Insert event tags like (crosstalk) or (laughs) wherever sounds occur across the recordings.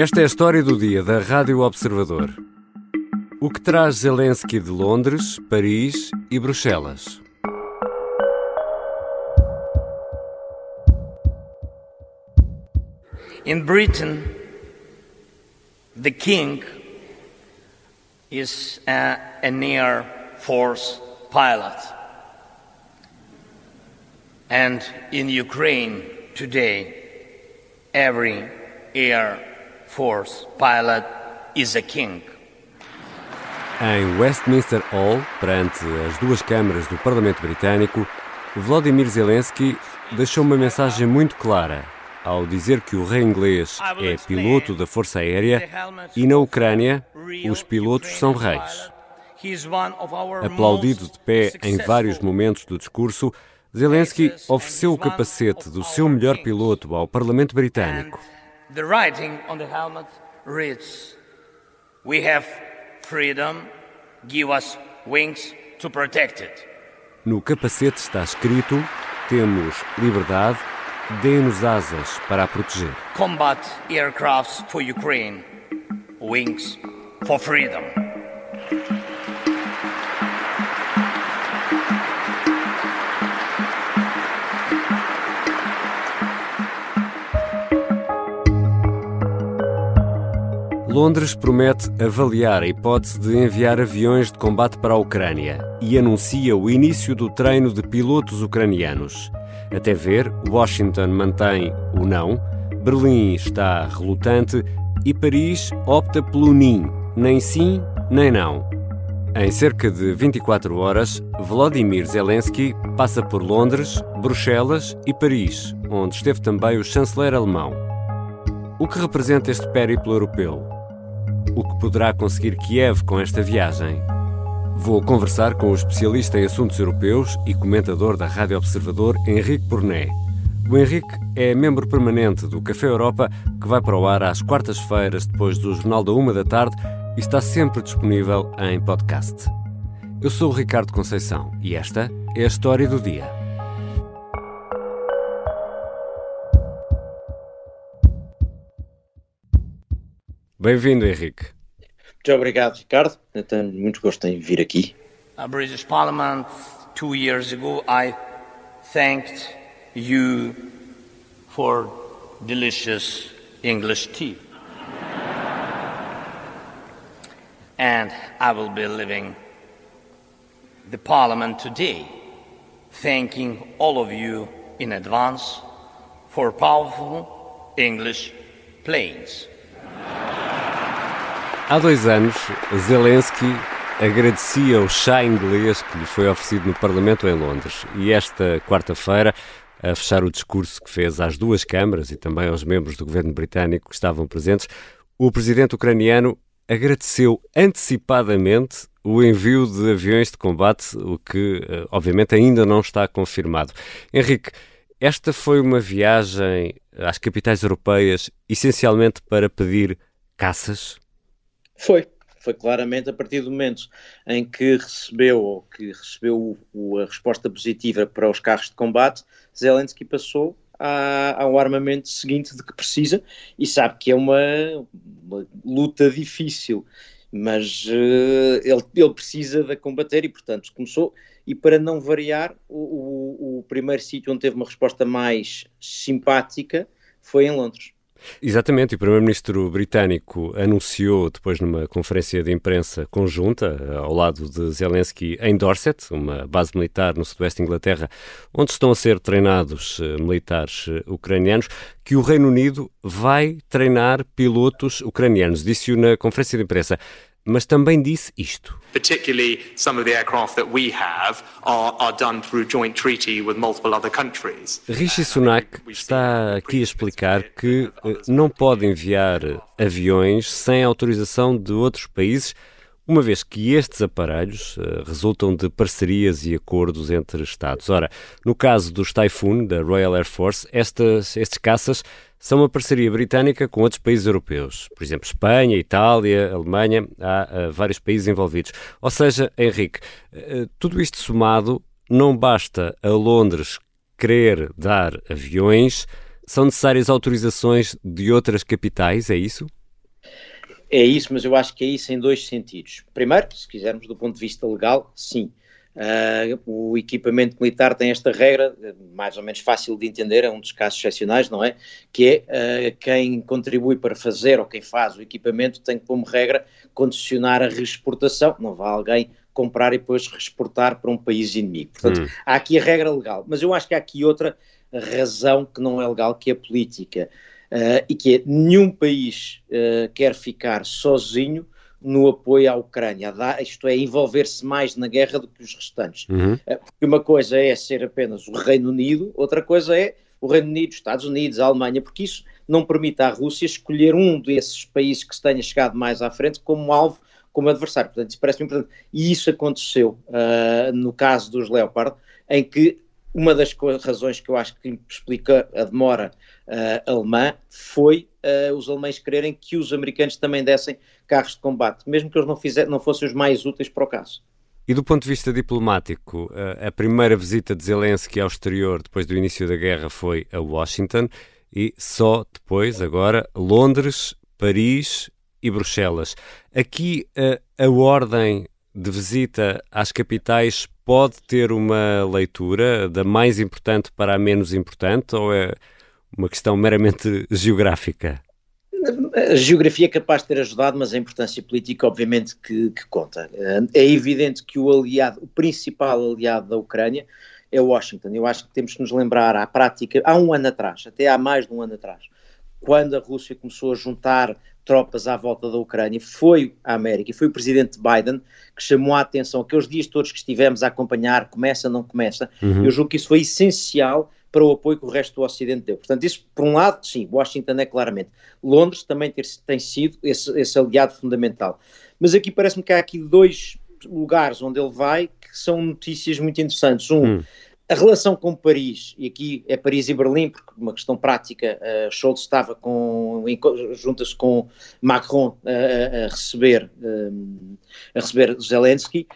Esta é a história do dia da Rádio Observador. O que traz Zelensky de Londres, Paris e Bruxelas? In Britain, the king is a, an Air Force pilot. And in Ukraine today, every Air Force pilot is a king. Em Westminster Hall, perante as duas câmaras do Parlamento Britânico, Vladimir Zelensky deixou uma mensagem muito clara ao dizer que o rei inglês é piloto da Força Aérea e na Ucrânia os pilotos são reis. Aplaudido de pé em vários momentos do discurso, Zelensky ofereceu o capacete do seu melhor piloto ao Parlamento Britânico. The writing on the helmet reads, We have freedom, give us wings to protect it. No capacete está escrito: Temos liberdade, dê-nos asas para a proteger. Combat aircrafts for Ukraine, wings for freedom. Londres promete avaliar a hipótese de enviar aviões de combate para a Ucrânia e anuncia o início do treino de pilotos ucranianos. Até ver, Washington mantém o não, Berlim está relutante e Paris opta pelo NIM, nem sim, nem não. Em cerca de 24 horas, Volodymyr Zelensky passa por Londres, Bruxelas e Paris, onde esteve também o chanceler alemão. O que representa este périplo europeu? O que poderá conseguir Kiev com esta viagem. Vou conversar com o especialista em assuntos europeus e comentador da Rádio Observador, Henrique Porné. O Henrique é membro permanente do Café Europa, que vai para o ar às quartas-feiras, depois do Jornal da Uma da Tarde, e está sempre disponível em podcast. Eu sou o Ricardo Conceição e esta é a história do dia. Bem-vindo, Henrique. Muito obrigado, Ricardo. Eu tenho muito gosto em vir aqui. A British Parliament, two years ago, I thanked you for delicious English tea. and I will be leaving the Parliament today, thanking all of you in advance for powerful English planes. Há dois anos, Zelensky agradecia o chá inglês que lhe foi oferecido no Parlamento em Londres. E esta quarta-feira, a fechar o discurso que fez às duas câmaras e também aos membros do governo britânico que estavam presentes, o presidente ucraniano agradeceu antecipadamente o envio de aviões de combate, o que eh, obviamente ainda não está confirmado. Henrique, esta foi uma viagem às capitais europeias essencialmente para pedir caças? Foi, foi claramente a partir do momento em que recebeu ou que recebeu o, a resposta positiva para os carros de combate, Zelensky passou ao armamento seguinte de que precisa e sabe que é uma, uma luta difícil, mas uh, ele, ele, precisa de combater e, portanto, começou. E para não variar, o, o, o primeiro sítio onde teve uma resposta mais simpática foi em Londres. Exatamente, o Primeiro-Ministro britânico anunciou depois numa conferência de imprensa conjunta, eh, ao lado de Zelensky, em Dorset, uma base militar no sudoeste de Inglaterra, onde estão a ser treinados eh, militares eh, ucranianos, que o Reino Unido vai treinar pilotos ucranianos. Disse-o na conferência de imprensa mas também disse isto. Particularly some of the aircraft that we have are, are done through joint treaty with multiple other countries. Rishi Sunak está aqui a explicar que eh, não pode enviar aviões sem autorização de outros países, uma vez que estes aparelhos uh, resultam de parcerias e acordos entre Estados. Ora, no caso dos Typhoon, da Royal Air Force, estas, estes caças são uma parceria britânica com outros países europeus, por exemplo, Espanha, Itália, Alemanha, há uh, vários países envolvidos. Ou seja, Henrique, uh, tudo isto somado, não basta a Londres querer dar aviões, são necessárias autorizações de outras capitais, é isso? É isso, mas eu acho que é isso em dois sentidos. Primeiro, se quisermos do ponto de vista legal, sim. Uh, o equipamento militar tem esta regra, mais ou menos fácil de entender, é um dos casos excepcionais, não é? Que é uh, quem contribui para fazer ou quem faz o equipamento tem como regra condicionar a reexportação, não vai alguém comprar e depois reexportar para um país inimigo. Portanto, hum. há aqui a regra legal, mas eu acho que há aqui outra razão que não é legal, que é a política, uh, e que é nenhum país quer ficar sozinho no apoio à Ucrânia, isto é, envolver-se mais na guerra do que os restantes. Uhum. Eh, porque uma coisa é ser apenas o Reino Unido, outra coisa é o Reino Unido, os Estados Unidos, a Alemanha, porque isso não permite à Rússia escolher um desses países que se tenha chegado mais à frente como alvo, como adversário. Portanto, isso parece-me importante. E isso aconteceu uh, no caso dos Leopard, em que uma das razões que eu acho que explica a demora uh, alemã foi uh, os alemães quererem que os americanos também dessem carros de combate, mesmo que eles não, fizer, não fossem os mais úteis para o caso. E do ponto de vista diplomático, a primeira visita de Zelensky ao exterior depois do início da guerra foi a Washington e só depois, agora, Londres, Paris e Bruxelas. Aqui a, a ordem de visita às capitais pode ter uma leitura da mais importante para a menos importante ou é uma questão meramente geográfica? A geografia é capaz de ter ajudado, mas a importância política, obviamente, que, que, conta. É evidente que o aliado, o principal aliado da Ucrânia é Washington. Eu acho que temos que nos lembrar à prática, há um ano atrás, até há mais de um ano atrás, quando a Rússia começou a juntar tropas à volta da Ucrânia, foi a América e foi o presidente Biden que chamou a atenção, aqueles dias todos que estivemos a acompanhar, começa, não começa, uhum. eu julgo que isso foi essencial para o apoio que o resto do Ocidente deu. Portanto, isso, por um lado, sim, Washington é claramente. Londres também ter, tem sido esse, esse aliado fundamental. Mas aqui parece-me que há aqui dois lugares onde ele vai que são notícias muito interessantes. Um, hum. A relação com Paris, e aqui é Paris e Berlim, porque uma questão prática, uh, Scholz estava com, junta-se com Macron uh, a receber, a receber Zelensky,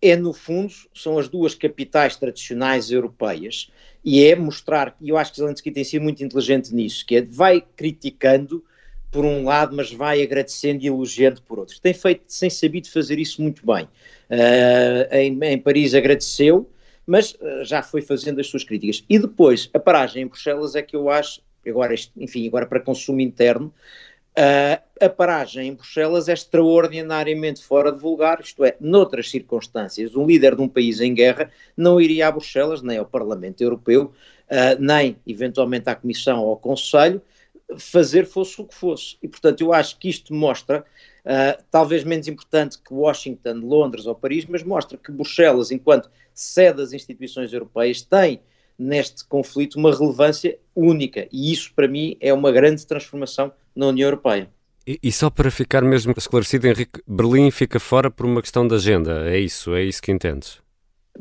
é no fundo, são as duas capitais tradicionais europeias, e é mostrar, e eu acho que Zelensky tem sido muito inteligente nisso, que é, vai criticando por um lado, mas vai agradecendo e elogiando por outro. Tem feito, sem sabido fazer isso muito bem. Uh, em, em, Paris agradeceu, mas uh, já foi fazendo as suas críticas. E depois, a paragem em Bruxelas é que eu acho, agora, enfim, agora para consumo interno, Uh, a paragem em Bruxelas é extraordinariamente fora de vulgar, isto é, noutras circunstâncias, um líder de um país em guerra não iria a Bruxelas, nem ao Parlamento Europeu, uh, nem eventualmente à Comissão ou ao Conselho, fazer fosse o que fosse. E, portanto, eu acho que isto mostra, uh, talvez menos importante que Washington, Londres ou Paris, mas mostra que Bruxelas, enquanto sede das instituições europeias, tem neste conflito uma relevância única. E isso, para mim, é uma grande transformação na União Europeia. E, e, só para ficar mesmo esclarecido, Henrique, Berlim fica fora por uma questão de agenda, é isso? É isso que entendes?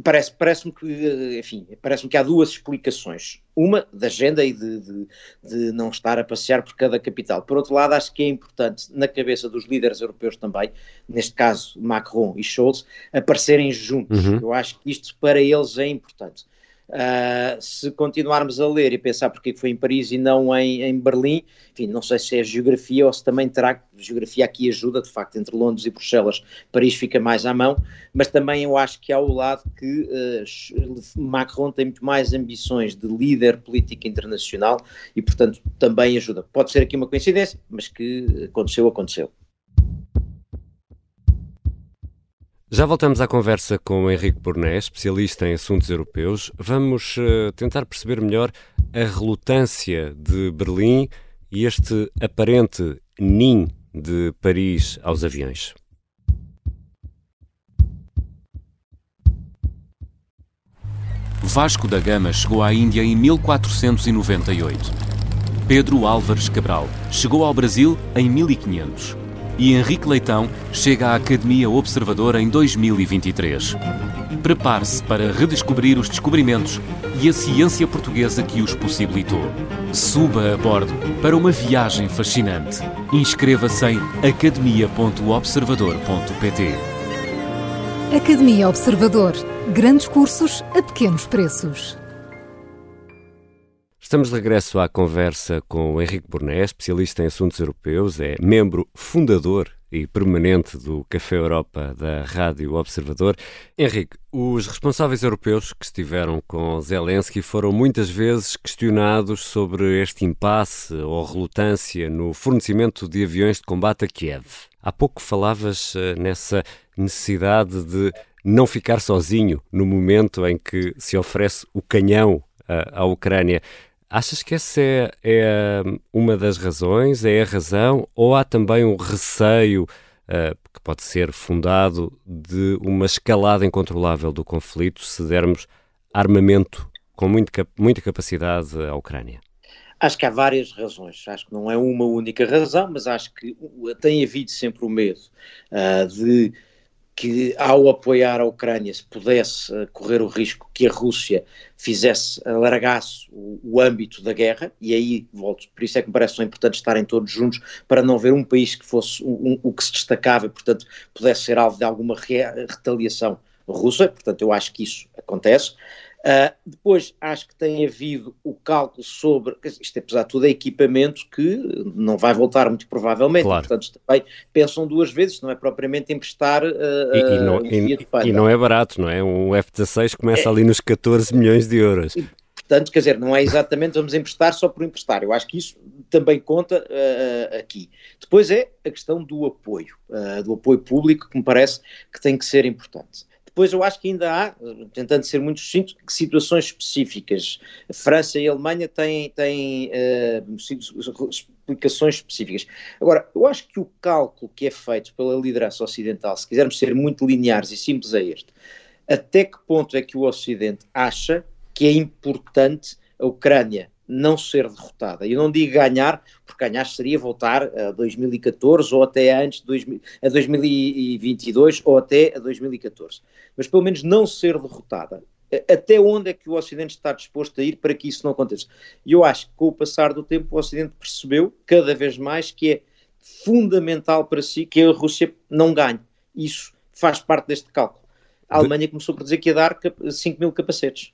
Parece, parece-me que, enfim, parece-me que há duas explicações. Uma, da agenda e de, de, de, não estar a passear por cada capital. Por outro lado, acho que é importante, na cabeça dos líderes europeus também, neste caso Macron e Scholz, aparecerem juntos. Uhum. Eu acho que isto para eles é importante. Uh, se continuarmos a ler e pensar porque foi em Paris e não em, em, Berlim, enfim, não sei se é geografia ou se também terá, geografia aqui ajuda, de facto, entre Londres e Bruxelas, Paris fica mais à mão, mas também eu acho que há o lado que uh, Macron tem muito mais ambições de líder político internacional e, portanto, também ajuda. Pode ser aqui uma coincidência, mas que aconteceu, aconteceu. Já voltamos à conversa com o Henrique Borné, especialista em assuntos europeus. Vamos uh, tentar perceber melhor a relutância de Berlim e este aparente nin de Paris aos aviões. Vasco da Gama chegou à Índia em 1498. Pedro Álvares Cabral chegou ao Brasil em 1500 e Henrique Leitão chega à Academia Observador em 2023. Prepare-se para redescobrir os descobrimentos e a ciência portuguesa que os possibilitou. Suba a bordo para uma viagem fascinante. Inscreva-se em academia.observador.pt. Academia Observador. Grandes cursos a pequenos preços. Estamos de regresso à conversa com o Henrique Burné, especialista em assuntos europeus, é membro fundador e permanente do Café Europa da Rádio Observador. Henrique, os responsáveis europeus que estiveram com Zelensky foram muitas vezes questionados sobre este impasse ou relutância no fornecimento de aviões de combate a Kiev. Há pouco falavas uh, nessa necessidade de não ficar sozinho no momento em que se oferece o canhão uh, à Ucrânia. Achas que essa é, é, uma das razões, é a razão, ou há também um receio uh, que pode ser fundado de uma escalada incontrolável do conflito se dermos armamento com muito, muita capacidade à Ucrânia? Acho que há várias razões. Acho que não é uma única razão, mas acho que tem havido sempre o medo uh, de que ao apoiar a Ucrânia se pudesse uh, correr o risco que a Rússia fizesse, alargasse o, o, âmbito da guerra, e aí volto, por isso é que me parece tão importante estarem todos juntos, para não haver um país que fosse um, o que se destacava e, portanto, pudesse ser alvo de alguma re retaliação russa, portanto, eu acho que isso acontece. Uh, depois acho que tem havido o cálculo sobre, isto é, apesar de tudo, é equipamento que não vai voltar muito provavelmente, claro. portanto também pensam duas vezes, não é propriamente emprestar uh, e, e, não, um e, e, não é barato, não é? Um F-16 começa é, ali nos 14 milhões de euros. portanto, quer dizer, não é exatamente vamos emprestar só por emprestar, eu acho que isso também conta uh, aqui. Depois é a questão do apoio, do apoio público que me parece que tem que ser importante. Depois eu acho que ainda há, tentando ser muito sucinto, situações específicas. A França e a Alemanha têm, têm uh, explicações específicas. Agora, eu acho que o cálculo que é feito pela liderança ocidental, se quisermos ser muito lineares e simples, é este. Até que ponto é que o Ocidente acha que é importante a Ucrânia não ser derrotada. Eu não digo ganhar, porque ganhar seria voltar a 2014 ou até antes de 2000, a 2022 ou até a 2014. Mas pelo menos não ser derrotada. Até onde é que o Ocidente está disposto a ir para que isso não aconteça? E eu acho que com o passar do tempo o Ocidente percebeu cada vez mais que é fundamental para si que a Rússia não ganhe. Isso faz parte deste cálculo. A Alemanha começou por dizer que ia dar 5 mil capacetes.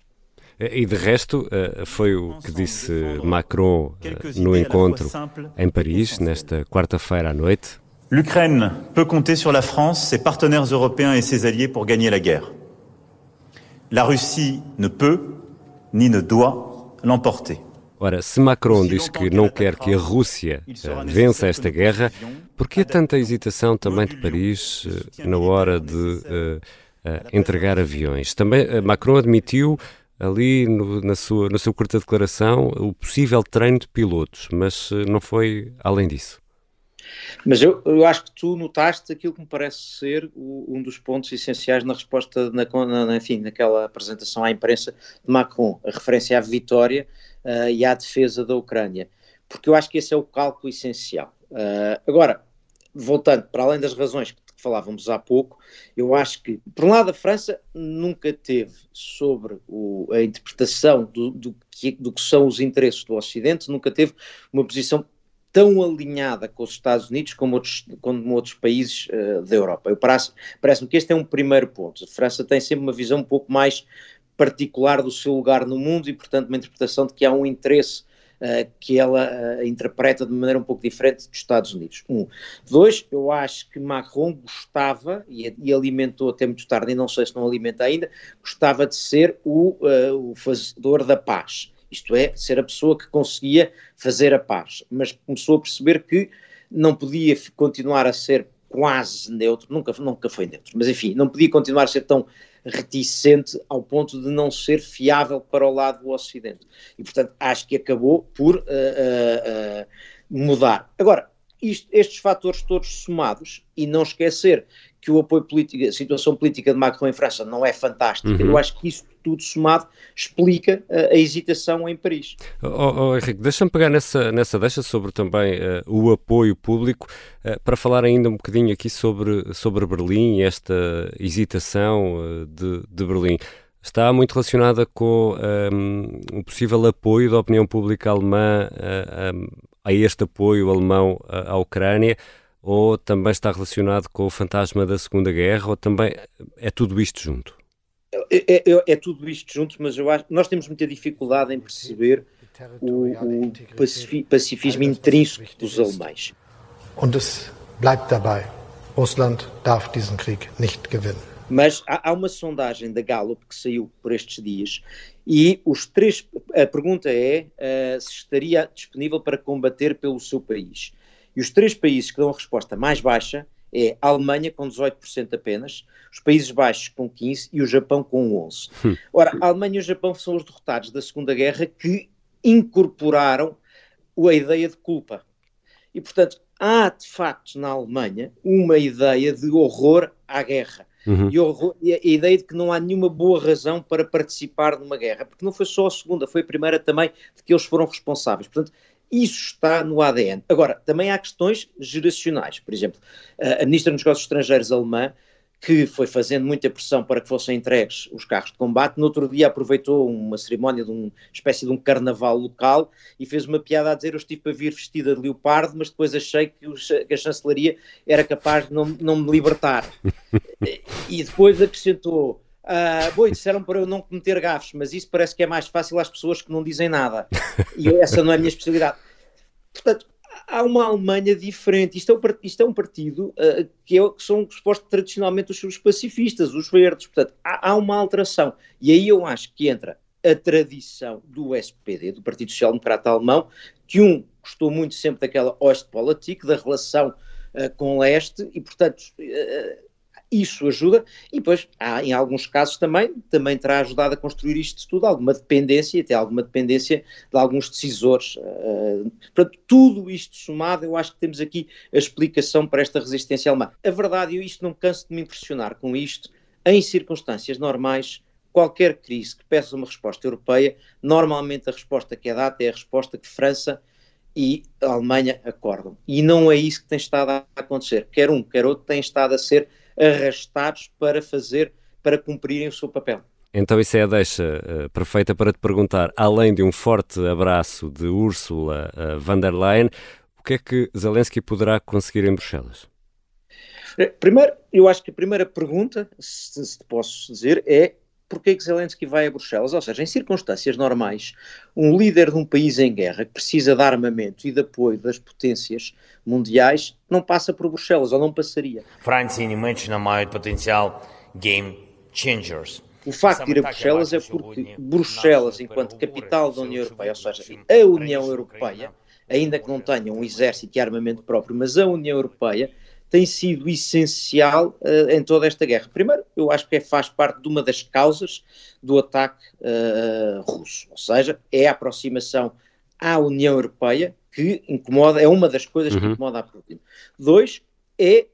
E de resto, eh, foi o que disse Macron eh, no encontro em Paris, nesta quarta-feira à noite. L'Ukraine peut compter sur la France, ses partenaires européens et ses alliés pour gagner la guerre. La Russie ne peut ni ne doit l'emporter. Ora, se Macron diz que não quer que a Rússia uh, vença esta guerra, por que tanta hesitação também de Paris uh, na hora de uh, entregar aviões? Também Macron admitiu ali no, na, sua, na sua curta declaração o possível treino de pilotos, mas eh, não foi além disso. Mas eu, eu acho que tu notaste aquilo que me parece ser o, um dos pontos essenciais na resposta, na, na, enfim, naquela apresentação à imprensa de Macron, a referência à vitória uh, e à defesa da Ucrânia, porque eu acho que esse é o cálculo essencial. Uh, agora, voltando, para além das razões que falávamos há pouco, eu acho que, por um lado, a França nunca teve sobre o, a interpretação do, do, que, do que são os interesses do Ocidente, nunca teve uma posição tão alinhada com os Estados Unidos como outros, como outros países uh, da Europa. Parece-me parece que este é um primeiro ponto. A França tem sempre uma visão um pouco mais particular do seu lugar no mundo e, portanto, uma interpretação de que há um interesse que ela uh, interpreta de maneira um pouco diferente dos Estados Unidos. Um. Dois, eu acho que Macron gostava, e, alimentou até muito tarde, e não sei se não alimenta ainda, gostava de ser o, uh, o fazedor da paz. Isto é, ser a pessoa que conseguia fazer a paz. Mas começou a perceber que não podia continuar a ser quase neutro, nunca, nunca foi neutro, mas enfim, não podia continuar a ser tão reticente ao ponto de não ser fiável para o lado do Ocidente. E, portanto, acho que acabou por uh, uh, mudar. Agora, isto, estes fatores todos somados, e não esquecer que o apoio político, a situação política de Macron em França não é fantástica, uhum. eu acho que isso tudo somado explica uh, a hesitação em Paris. Oh, oh Henrique, deixa-me pegar nessa, nessa deixa sobre também uh, o apoio público, uh, para falar ainda um bocadinho aqui sobre, sobre Berlim e esta hesitação de, de Berlim está muito relacionada com um, o possível apoio da opinião pública alemã a, a este apoio alemão à Ucrânia ou também está relacionado com o fantasma da Segunda Guerra, ou também é tudo isto junto? É, é, é, é tudo isto junto, mas eu acho nós temos muita dificuldade em perceber o, o pacifismo intrínseco dos alemães. Und es bleibt dabei. Russland darf diesen Krieg nicht gewinnen. Mas há, há, uma sondagem da Gallup que saiu por estes dias e os três, a pergunta é uh, se estaria disponível para combater pelo seu país. E os três países que dão a resposta mais baixa é a Alemanha com 18% apenas, os Países Baixos com 15% e o Japão com 11%. Hum. Ora, a Alemanha e o Japão são os derrotados da Segunda Guerra que incorporaram a ideia de culpa. E, portanto, há de facto na Alemanha uma ideia de horror à guerra. Uhum. E, e, a, ideia de que não há nenhuma boa razão para participar numa guerra, porque não foi só a segunda, foi a primeira também de que eles foram responsáveis. Portanto, isso está no ADN. Agora, também há questões geracionais. Por exemplo, a Ministra dos Negócios Estrangeiros alemã que foi fazendo muita pressão para que fossem entregues os carros de combate. No outro dia aproveitou uma cerimónia de uma espécie de um carnaval local e fez uma piada a dizer: Eu estive para vir vestida de leopardo, mas depois achei que, os, que a chancelaria era capaz de não, não me libertar. (laughs) e depois acrescentou. Uh, boi, disseram para eu não cometer gafes, mas isso parece que é mais fácil às pessoas que não dizem nada. E essa não é a minha especialidade. Portanto, há uma Alemanha diferente. Isto é um, isto é um partido uh, que, é, que, são supostos tradicionalmente os, pacifistas, os verdes. Portanto, há, há, uma alteração. E aí eu acho que entra a tradição do SPD, do Partido Social Democrata Alemão, que um gostou muito sempre daquela Ostpolitik, da relação uh, com o leste, e portanto uh, isso ajuda, e depois há em alguns casos também, também terá ajudado a construir isto tudo, alguma dependência, até alguma dependência de alguns decisores. Uh, portanto, tudo isto somado, eu acho que temos aqui a explicação para esta resistência alemã. A verdade, e isto não canso de me impressionar com isto, em circunstâncias normais, qualquer crise que peça uma resposta europeia, normalmente a resposta que é dada é a resposta que França e a Alemanha acordam. E não é isso que tem estado a acontecer. Quer um, quer outro, tem estado a ser arrastados para fazer, para cumprirem o seu papel. Então isso é a deixa uh, perfeita para te perguntar, além de um forte abraço de Ursula uh, von der Leyen, o que é que Zelensky poderá conseguir em Bruxelas? Eh, primeiro, eu acho que a primeira pergunta, se, se posso dizer, é porquê que Zelensky vai a Bruxelas? Ou seja, em circunstâncias normais, um líder de um país em guerra que precisa de armamento e de apoio das potências mundiais não passa por Bruxelas, ou não passaria. França e Німеччина мають потенциal game changers. O facto de ir a Bruxelas é porque Bruxelas, enquanto capital da União Europeia, ou seja, a União Europeia, ainda que não tenha um exército e armamento próprio, mas a União Europeia tem sido essencial uh, em toda esta guerra. Primeiro, eu acho que é, faz parte de uma das causas do ataque uh, russo, ou seja, é a aproximação à União Europeia que incomoda, é uma das coisas uhum. que incomoda a Putin. Dois, é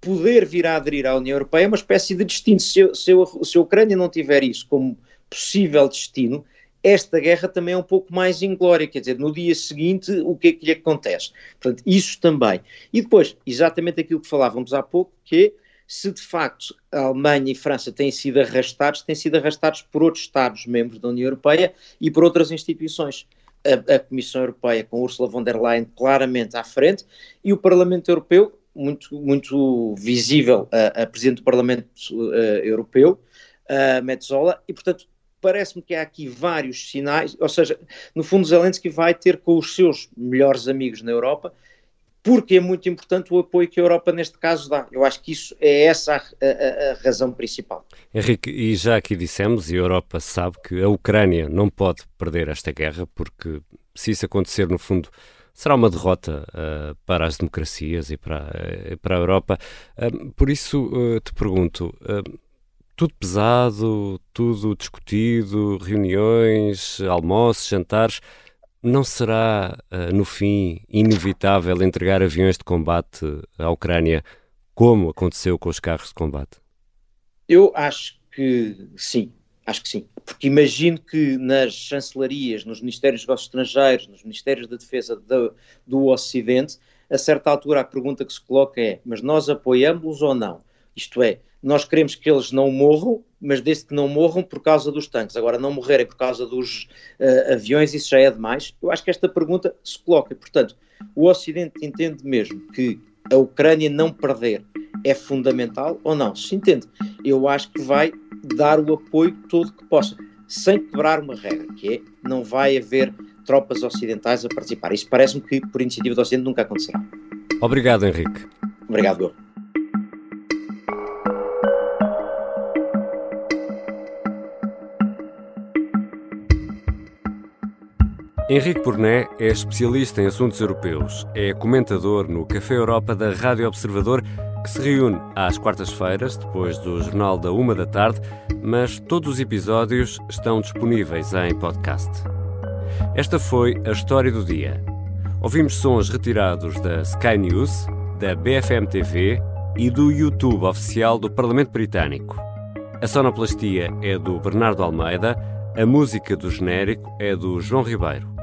poder vir a aderir à União Europeia, é uma espécie de destino. Se, se, se a Ucrânia não tiver isso como possível destino, esta guerra também é um pouco mais inglória, quer dizer, no dia seguinte, o que é que lhe acontece? Portanto, isso também. E depois, exatamente aquilo que falávamos há pouco, que é, se de facto a Alemanha e França têm sido arrastados, têm sido arrastados por outros Estados-membros da União Europeia e por outras instituições. A, a, Comissão Europeia, com Ursula von der Leyen claramente à frente, e o Parlamento Europeu, muito, muito visível, a, a Presidente do Parlamento uh, Europeu, a Metzola, e portanto parece-me que há aqui vários sinais, ou seja, no fundo Zelensky vai ter com os seus melhores amigos na Europa, porque é muito importante o apoio que a Europa neste caso dá. Eu acho que isso é essa a, a, a razão principal. Henrique, e já aqui dissemos, e a Europa sabe que a Ucrânia não pode perder esta guerra, porque se isso acontecer, no fundo, será uma derrota uh, para as democracias e para, uh, para a Europa. Uh, por isso te pergunto tudo pesado, tudo discutido, reuniões, almoços, jantares. Não será, uh, no fim, inevitável entregar aviões de combate à Ucrânia, como aconteceu com os carros de combate? Eu acho que sim, acho que sim. Porque imagino que nas chancelarias, nos Ministérios dos Negócios Estrangeiros, nos Ministérios da Defesa do, do Ocidente, a certa altura a pergunta que se coloca é: mas nós apoiamos-los ou não? Isto é, nós queremos que eles não morram, mas desde que não morram por causa dos tanques. Agora, não morrerem por causa dos uh, aviões, isso já é demais. Eu acho que esta pergunta se coloca. Portanto, o Ocidente entende mesmo que a Ucrânia não perder é fundamental ou não? Se entende, eu acho que vai dar o apoio todo que possa, sem quebrar uma regra, que é não vai haver tropas ocidentais a participar. Isso parece-me que, por iniciativa do Ocidente, nunca acontecerá. Obrigado, Henrique. Obrigado, eu. Henrique Porné é especialista em assuntos europeus. É comentador no Café Europa da Rádio Observador, que se reúne às quartas-feiras, depois do Jornal da Uma da Tarde, mas todos os episódios estão disponíveis em podcast. Esta foi a história do dia. Ouvimos sons retirados da Sky News, da BFM TV e do YouTube oficial do Parlamento Britânico. A sonoplastia é do Bernardo Almeida, a música do genérico é do João Ribeiro.